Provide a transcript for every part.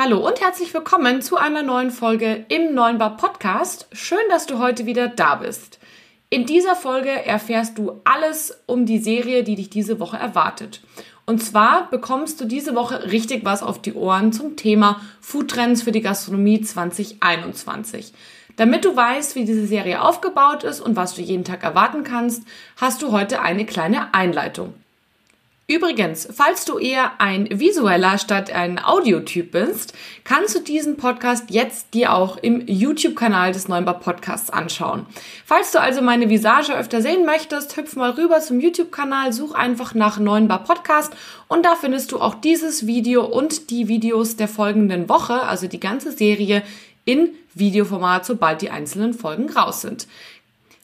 Hallo und herzlich willkommen zu einer neuen Folge im Neuen Bar Podcast. Schön, dass du heute wieder da bist. In dieser Folge erfährst du alles um die Serie, die dich diese Woche erwartet. Und zwar bekommst du diese Woche richtig was auf die Ohren zum Thema Foodtrends für die Gastronomie 2021. Damit du weißt, wie diese Serie aufgebaut ist und was du jeden Tag erwarten kannst, hast du heute eine kleine Einleitung. Übrigens, falls du eher ein visueller statt ein Audiotyp bist, kannst du diesen Podcast jetzt dir auch im YouTube-Kanal des Neumbar Podcasts anschauen. Falls du also meine Visage öfter sehen möchtest, hüpf mal rüber zum YouTube-Kanal, such einfach nach Neunbar Podcast und da findest du auch dieses Video und die Videos der folgenden Woche, also die ganze Serie in Videoformat, sobald die einzelnen Folgen raus sind.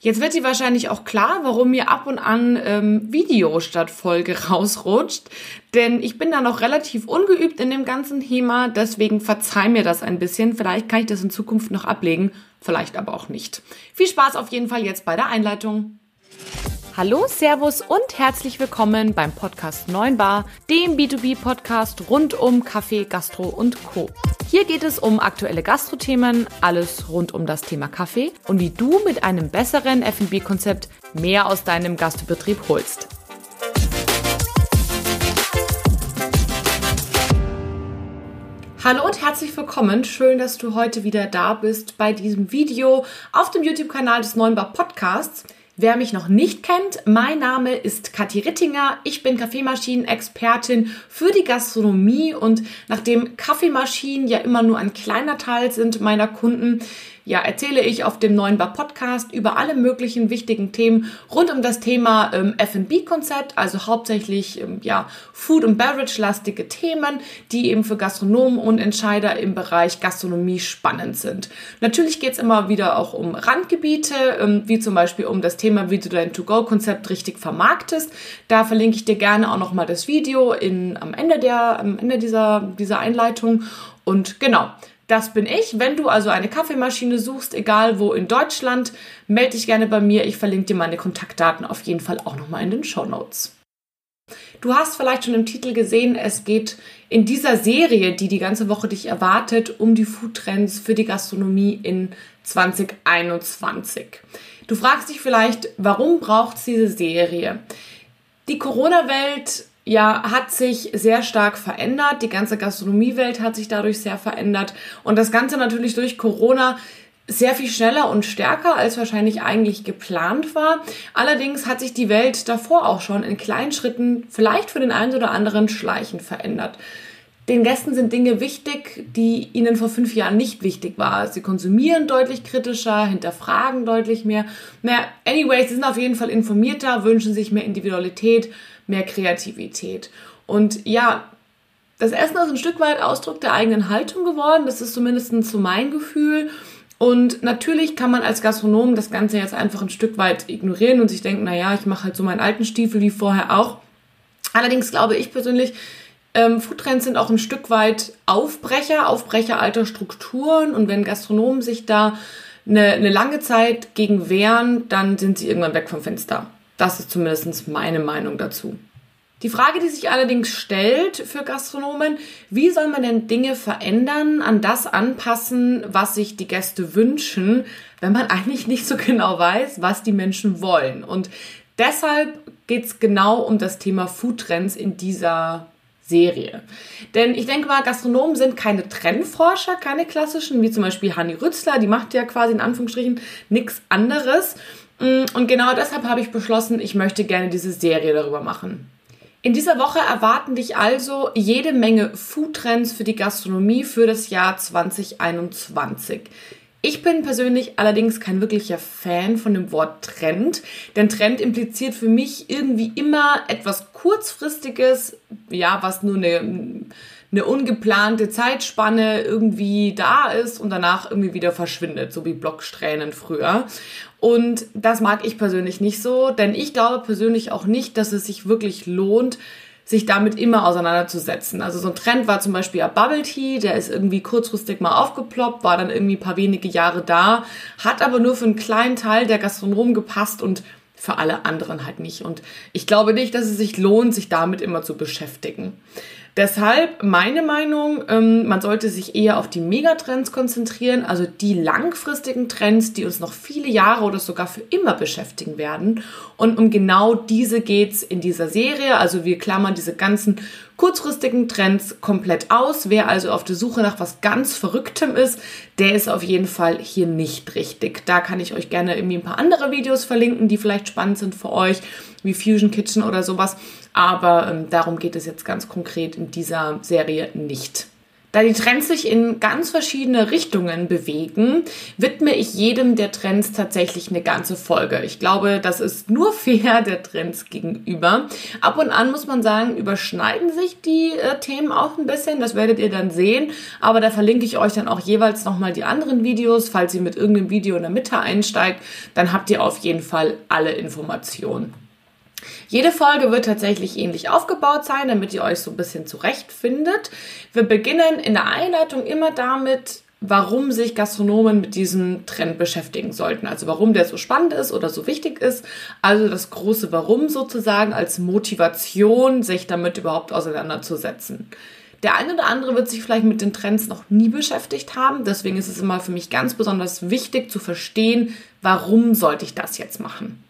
Jetzt wird dir wahrscheinlich auch klar, warum mir ab und an ähm, Video statt Folge rausrutscht. Denn ich bin da noch relativ ungeübt in dem ganzen Thema. Deswegen verzeih mir das ein bisschen. Vielleicht kann ich das in Zukunft noch ablegen. Vielleicht aber auch nicht. Viel Spaß auf jeden Fall jetzt bei der Einleitung. Hallo, Servus und herzlich willkommen beim Podcast 9 Bar, dem B2B-Podcast rund um Kaffee, Gastro und Co. Hier geht es um aktuelle Gastrothemen, alles rund um das Thema Kaffee und wie du mit einem besseren F&B-Konzept mehr aus deinem Gastbetrieb holst. Hallo und herzlich willkommen. Schön, dass du heute wieder da bist bei diesem Video auf dem YouTube-Kanal des Neunbar Podcasts. Wer mich noch nicht kennt, mein Name ist Kathi Rittinger. Ich bin Kaffeemaschinen-Expertin für die Gastronomie und nachdem Kaffeemaschinen ja immer nur ein kleiner Teil sind meiner Kunden, ja, erzähle ich auf dem neuen Bar Podcast über alle möglichen wichtigen Themen rund um das Thema ähm, F&B-Konzept, also hauptsächlich ähm, ja, Food- und Beverage-lastige Themen, die eben für Gastronomen und Entscheider im Bereich Gastronomie spannend sind. Natürlich geht es immer wieder auch um Randgebiete, ähm, wie zum Beispiel um das Thema, wie du dein To-Go-Konzept richtig vermarktest. Da verlinke ich dir gerne auch nochmal das Video in, am Ende, der, am Ende dieser, dieser Einleitung. Und genau, das bin ich. Wenn du also eine Kaffeemaschine suchst, egal wo in Deutschland, melde dich gerne bei mir. Ich verlinke dir meine Kontaktdaten auf jeden Fall auch nochmal in den Show Notes. Du hast vielleicht schon im Titel gesehen, es geht in dieser Serie, die die ganze Woche dich erwartet, um die Foodtrends für die Gastronomie in 2021. Du fragst dich vielleicht, warum braucht es diese Serie? Die Corona-Welt ja, hat sich sehr stark verändert. Die ganze Gastronomiewelt hat sich dadurch sehr verändert. Und das Ganze natürlich durch Corona sehr viel schneller und stärker, als wahrscheinlich eigentlich geplant war. Allerdings hat sich die Welt davor auch schon in kleinen Schritten, vielleicht für den einen oder anderen schleichend verändert. Den Gästen sind Dinge wichtig, die ihnen vor fünf Jahren nicht wichtig waren. Sie konsumieren deutlich kritischer, hinterfragen deutlich mehr. Naja, anyways, sie sind auf jeden Fall informierter, wünschen sich mehr Individualität, mehr Kreativität. Und ja, das Essen ist ein Stück weit Ausdruck der eigenen Haltung geworden. Das ist zumindest so mein Gefühl. Und natürlich kann man als Gastronom das Ganze jetzt einfach ein Stück weit ignorieren und sich denken, naja, ich mache halt so meinen alten Stiefel wie vorher auch. Allerdings glaube ich persönlich, ähm, Foodtrends sind auch ein Stück weit Aufbrecher, Aufbrecher alter Strukturen. Und wenn Gastronomen sich da eine, eine lange Zeit gegen wehren, dann sind sie irgendwann weg vom Fenster. Das ist zumindest meine Meinung dazu. Die Frage, die sich allerdings stellt für Gastronomen, wie soll man denn Dinge verändern, an das anpassen, was sich die Gäste wünschen, wenn man eigentlich nicht so genau weiß, was die Menschen wollen. Und deshalb geht es genau um das Thema Foodtrends in dieser Serie. Denn ich denke mal, Gastronomen sind keine Trendforscher, keine klassischen, wie zum Beispiel Hanni Rützler, die macht ja quasi in Anführungsstrichen nichts anderes. Mm, und genau deshalb habe ich beschlossen, ich möchte gerne diese Serie darüber machen. In dieser Woche erwarten dich also jede Menge Foodtrends für die Gastronomie für das Jahr 2021. Ich bin persönlich allerdings kein wirklicher Fan von dem Wort Trend, denn Trend impliziert für mich irgendwie immer etwas kurzfristiges, ja, was nur eine, eine ungeplante Zeitspanne irgendwie da ist und danach irgendwie wieder verschwindet, so wie Blocksträhnen früher. Und das mag ich persönlich nicht so, denn ich glaube persönlich auch nicht, dass es sich wirklich lohnt, sich damit immer auseinanderzusetzen. Also so ein Trend war zum Beispiel ja Bubble Tea, der ist irgendwie kurzfristig mal aufgeploppt, war dann irgendwie ein paar wenige Jahre da, hat aber nur für einen kleinen Teil der Gastronomen gepasst und für alle anderen halt nicht. Und ich glaube nicht, dass es sich lohnt, sich damit immer zu beschäftigen. Deshalb meine Meinung, ähm, man sollte sich eher auf die Megatrends konzentrieren, also die langfristigen Trends, die uns noch viele Jahre oder sogar für immer beschäftigen werden. Und um genau diese geht's in dieser Serie. Also wir klammern diese ganzen kurzfristigen Trends komplett aus. Wer also auf der Suche nach was ganz Verrücktem ist, der ist auf jeden Fall hier nicht richtig. Da kann ich euch gerne irgendwie ein paar andere Videos verlinken, die vielleicht spannend sind für euch, wie Fusion Kitchen oder sowas. Aber ähm, darum geht es jetzt ganz konkret in dieser Serie nicht. Da die Trends sich in ganz verschiedene Richtungen bewegen, widme ich jedem der Trends tatsächlich eine ganze Folge. Ich glaube, das ist nur fair der Trends gegenüber. Ab und an muss man sagen, überschneiden sich die äh, Themen auch ein bisschen. Das werdet ihr dann sehen. Aber da verlinke ich euch dann auch jeweils nochmal die anderen Videos. Falls ihr mit irgendeinem Video in der Mitte einsteigt, dann habt ihr auf jeden Fall alle Informationen. Jede Folge wird tatsächlich ähnlich aufgebaut sein, damit ihr euch so ein bisschen zurechtfindet. Wir beginnen in der Einleitung immer damit, warum sich Gastronomen mit diesem Trend beschäftigen sollten. Also warum der so spannend ist oder so wichtig ist. Also das große Warum sozusagen als Motivation, sich damit überhaupt auseinanderzusetzen. Der eine oder andere wird sich vielleicht mit den Trends noch nie beschäftigt haben. Deswegen ist es immer für mich ganz besonders wichtig zu verstehen, warum sollte ich das jetzt machen.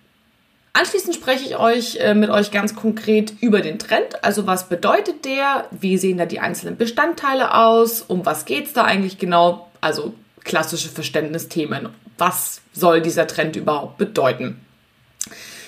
Anschließend spreche ich euch äh, mit euch ganz konkret über den Trend. Also was bedeutet der? Wie sehen da die einzelnen Bestandteile aus? Um was geht es da eigentlich genau? Also klassische Verständnisthemen. Was soll dieser Trend überhaupt bedeuten?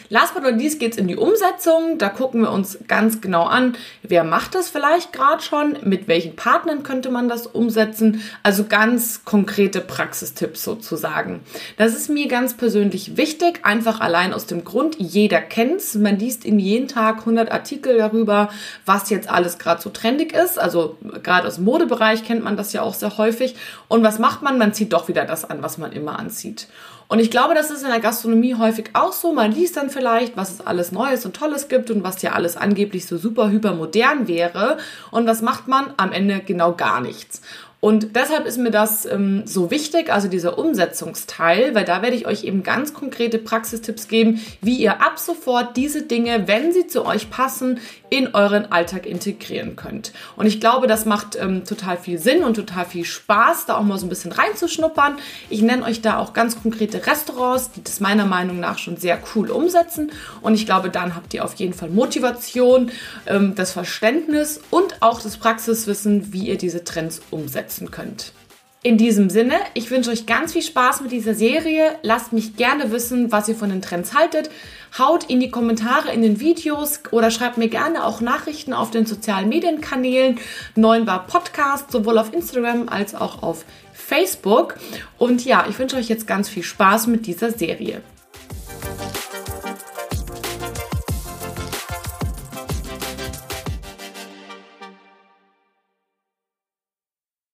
Last but not least geht's in die Umsetzung. Da gucken wir uns ganz genau an, wer macht das vielleicht gerade schon, mit welchen Partnern könnte man das umsetzen. Also ganz konkrete Praxistipps sozusagen. Das ist mir ganz persönlich wichtig, einfach allein aus dem Grund, jeder kennt's. Man liest in jeden Tag 100 Artikel darüber, was jetzt alles gerade so trendig ist. Also gerade aus dem Modebereich kennt man das ja auch sehr häufig. Und was macht man? Man zieht doch wieder das an, was man immer anzieht. Und ich glaube, das ist in der Gastronomie häufig auch so. Man liest dann vielleicht, was es alles Neues und Tolles gibt und was ja alles angeblich so super hyper modern wäre. Und was macht man? Am Ende genau gar nichts. Und deshalb ist mir das ähm, so wichtig, also dieser Umsetzungsteil, weil da werde ich euch eben ganz konkrete Praxistipps geben, wie ihr ab sofort diese Dinge, wenn sie zu euch passen, in euren Alltag integrieren könnt. Und ich glaube, das macht ähm, total viel Sinn und total viel Spaß, da auch mal so ein bisschen reinzuschnuppern. Ich nenne euch da auch ganz konkrete Restaurants, die das meiner Meinung nach schon sehr cool umsetzen. Und ich glaube, dann habt ihr auf jeden Fall Motivation, ähm, das Verständnis und auch das Praxiswissen, wie ihr diese Trends umsetzt umsetzen könnt. In diesem Sinne, ich wünsche euch ganz viel Spaß mit dieser Serie. Lasst mich gerne wissen, was ihr von den Trends haltet. Haut in die Kommentare in den Videos oder schreibt mir gerne auch Nachrichten auf den sozialen Medienkanälen 9 Bar Podcast, sowohl auf Instagram als auch auf Facebook. Und ja, ich wünsche euch jetzt ganz viel Spaß mit dieser Serie.